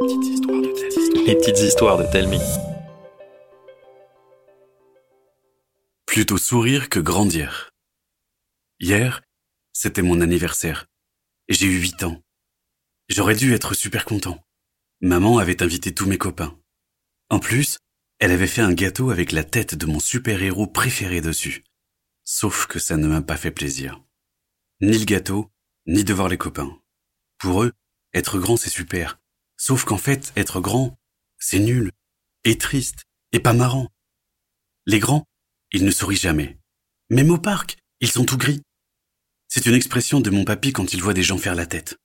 Les petites histoires de Telmi. Les petites histoires de Telmi. Plutôt sourire que grandir. Hier, c'était mon anniversaire. Et j'ai eu 8 ans. J'aurais dû être super content. Maman avait invité tous mes copains. En plus, elle avait fait un gâteau avec la tête de mon super-héros préféré dessus. Sauf que ça ne m'a pas fait plaisir. Ni le gâteau, ni de voir les copains. Pour eux, être grand c'est super. Sauf qu'en fait, être grand, c'est nul, et triste, et pas marrant. Les grands, ils ne sourient jamais. Même au parc, ils sont tout gris. C'est une expression de mon papy quand il voit des gens faire la tête.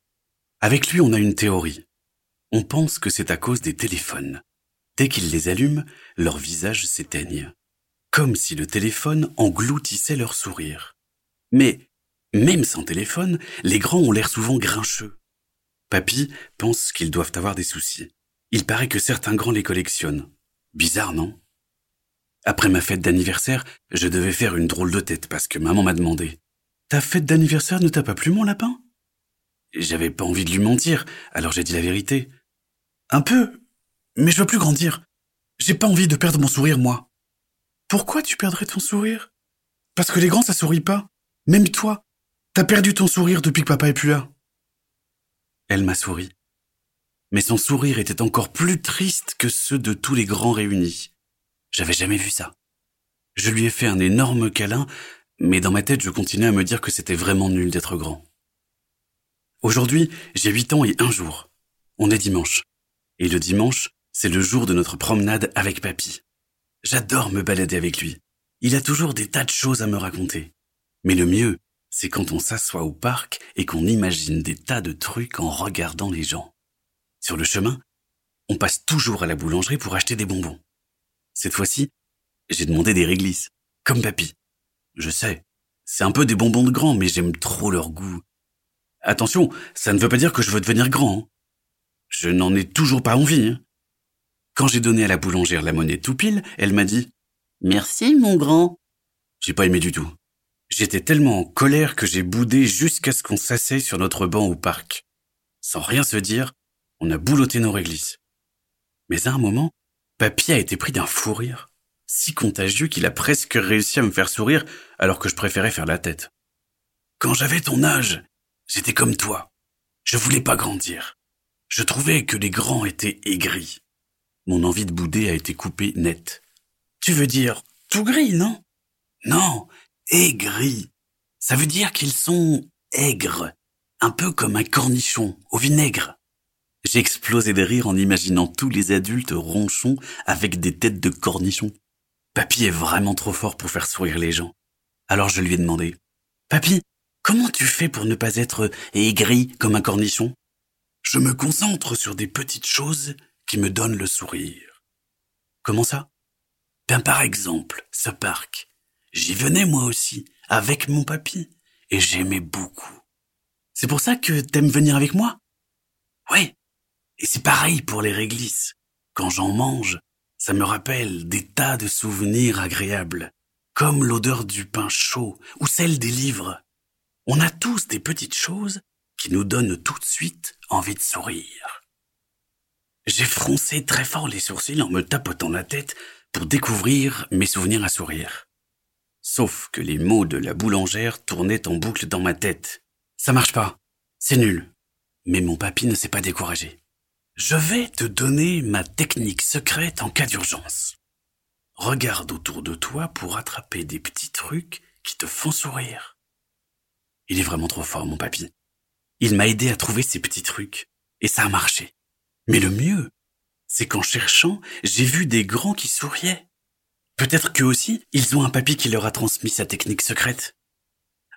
Avec lui, on a une théorie. On pense que c'est à cause des téléphones. Dès qu'ils les allument, leurs visages s'éteignent. Comme si le téléphone engloutissait leur sourire. Mais, même sans téléphone, les grands ont l'air souvent grincheux. Papy pense qu'ils doivent avoir des soucis. Il paraît que certains grands les collectionnent. Bizarre, non? Après ma fête d'anniversaire, je devais faire une drôle de tête parce que maman m'a demandé Ta fête d'anniversaire ne t'a pas plu, mon lapin? J'avais pas envie de lui mentir, alors j'ai dit la vérité. Un peu, mais je veux plus grandir. J'ai pas envie de perdre mon sourire, moi. Pourquoi tu perdrais ton sourire? Parce que les grands, ça sourit pas. Même toi, t'as perdu ton sourire depuis que papa est plus là. Elle m'a souri. Mais son sourire était encore plus triste que ceux de tous les grands réunis. J'avais jamais vu ça. Je lui ai fait un énorme câlin, mais dans ma tête, je continuais à me dire que c'était vraiment nul d'être grand. Aujourd'hui, j'ai huit ans et un jour. On est dimanche. Et le dimanche, c'est le jour de notre promenade avec papy. J'adore me balader avec lui. Il a toujours des tas de choses à me raconter. Mais le mieux, c'est quand on s'assoit au parc et qu'on imagine des tas de trucs en regardant les gens. Sur le chemin, on passe toujours à la boulangerie pour acheter des bonbons. Cette fois-ci, j'ai demandé des réglisses, comme papy. Je sais, c'est un peu des bonbons de grands, mais j'aime trop leur goût. Attention, ça ne veut pas dire que je veux devenir grand. Hein. Je n'en ai toujours pas envie. Hein. Quand j'ai donné à la boulangère la monnaie tout pile, elle m'a dit Merci, mon grand. J'ai pas aimé du tout. J'étais tellement en colère que j'ai boudé jusqu'à ce qu'on s'asseye sur notre banc au parc. Sans rien se dire, on a boulotté nos réglisses. Mais à un moment, Papy a été pris d'un fou rire, si contagieux qu'il a presque réussi à me faire sourire alors que je préférais faire la tête. Quand j'avais ton âge, j'étais comme toi. Je voulais pas grandir. Je trouvais que les grands étaient aigris. Mon envie de bouder a été coupée net. Tu veux dire tout gris, non? Non, aigris. Ça veut dire qu'ils sont aigres, un peu comme un cornichon au vinaigre. J'ai explosé de rire en imaginant tous les adultes ronchons avec des têtes de cornichons. Papy est vraiment trop fort pour faire sourire les gens. Alors je lui ai demandé, Papy, comment tu fais pour ne pas être aigri comme un cornichon? Je me concentre sur des petites choses qui me donne le sourire. Comment ça? Ben par exemple, ce parc. J'y venais moi aussi, avec mon papy, et j'aimais beaucoup. C'est pour ça que t'aimes venir avec moi? Oui. Et c'est pareil pour les réglisses. Quand j'en mange, ça me rappelle des tas de souvenirs agréables, comme l'odeur du pain chaud ou celle des livres. On a tous des petites choses qui nous donnent tout de suite envie de sourire. J'ai froncé très fort les sourcils en me tapotant la tête pour découvrir mes souvenirs à sourire. Sauf que les mots de la boulangère tournaient en boucle dans ma tête. Ça marche pas. C'est nul. Mais mon papy ne s'est pas découragé. Je vais te donner ma technique secrète en cas d'urgence. Regarde autour de toi pour attraper des petits trucs qui te font sourire. Il est vraiment trop fort, mon papy. Il m'a aidé à trouver ces petits trucs, et ça a marché. Mais le mieux, c'est qu'en cherchant, j'ai vu des grands qui souriaient. Peut-être qu'eux aussi, ils ont un papy qui leur a transmis sa technique secrète.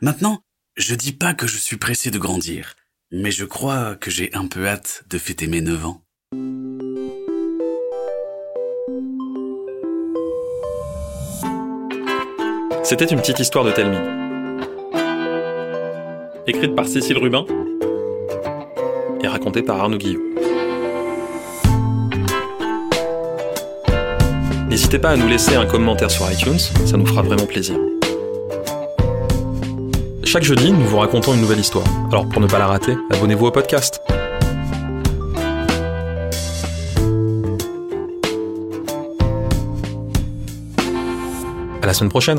Maintenant, je dis pas que je suis pressé de grandir, mais je crois que j'ai un peu hâte de fêter mes neuf ans. C'était une petite histoire de Telmi. Écrite par Cécile Rubin et racontée par Arnaud Guillot. N'hésitez pas à nous laisser un commentaire sur iTunes, ça nous fera vraiment plaisir. Chaque jeudi, nous vous racontons une nouvelle histoire. Alors pour ne pas la rater, abonnez-vous au podcast. À la semaine prochaine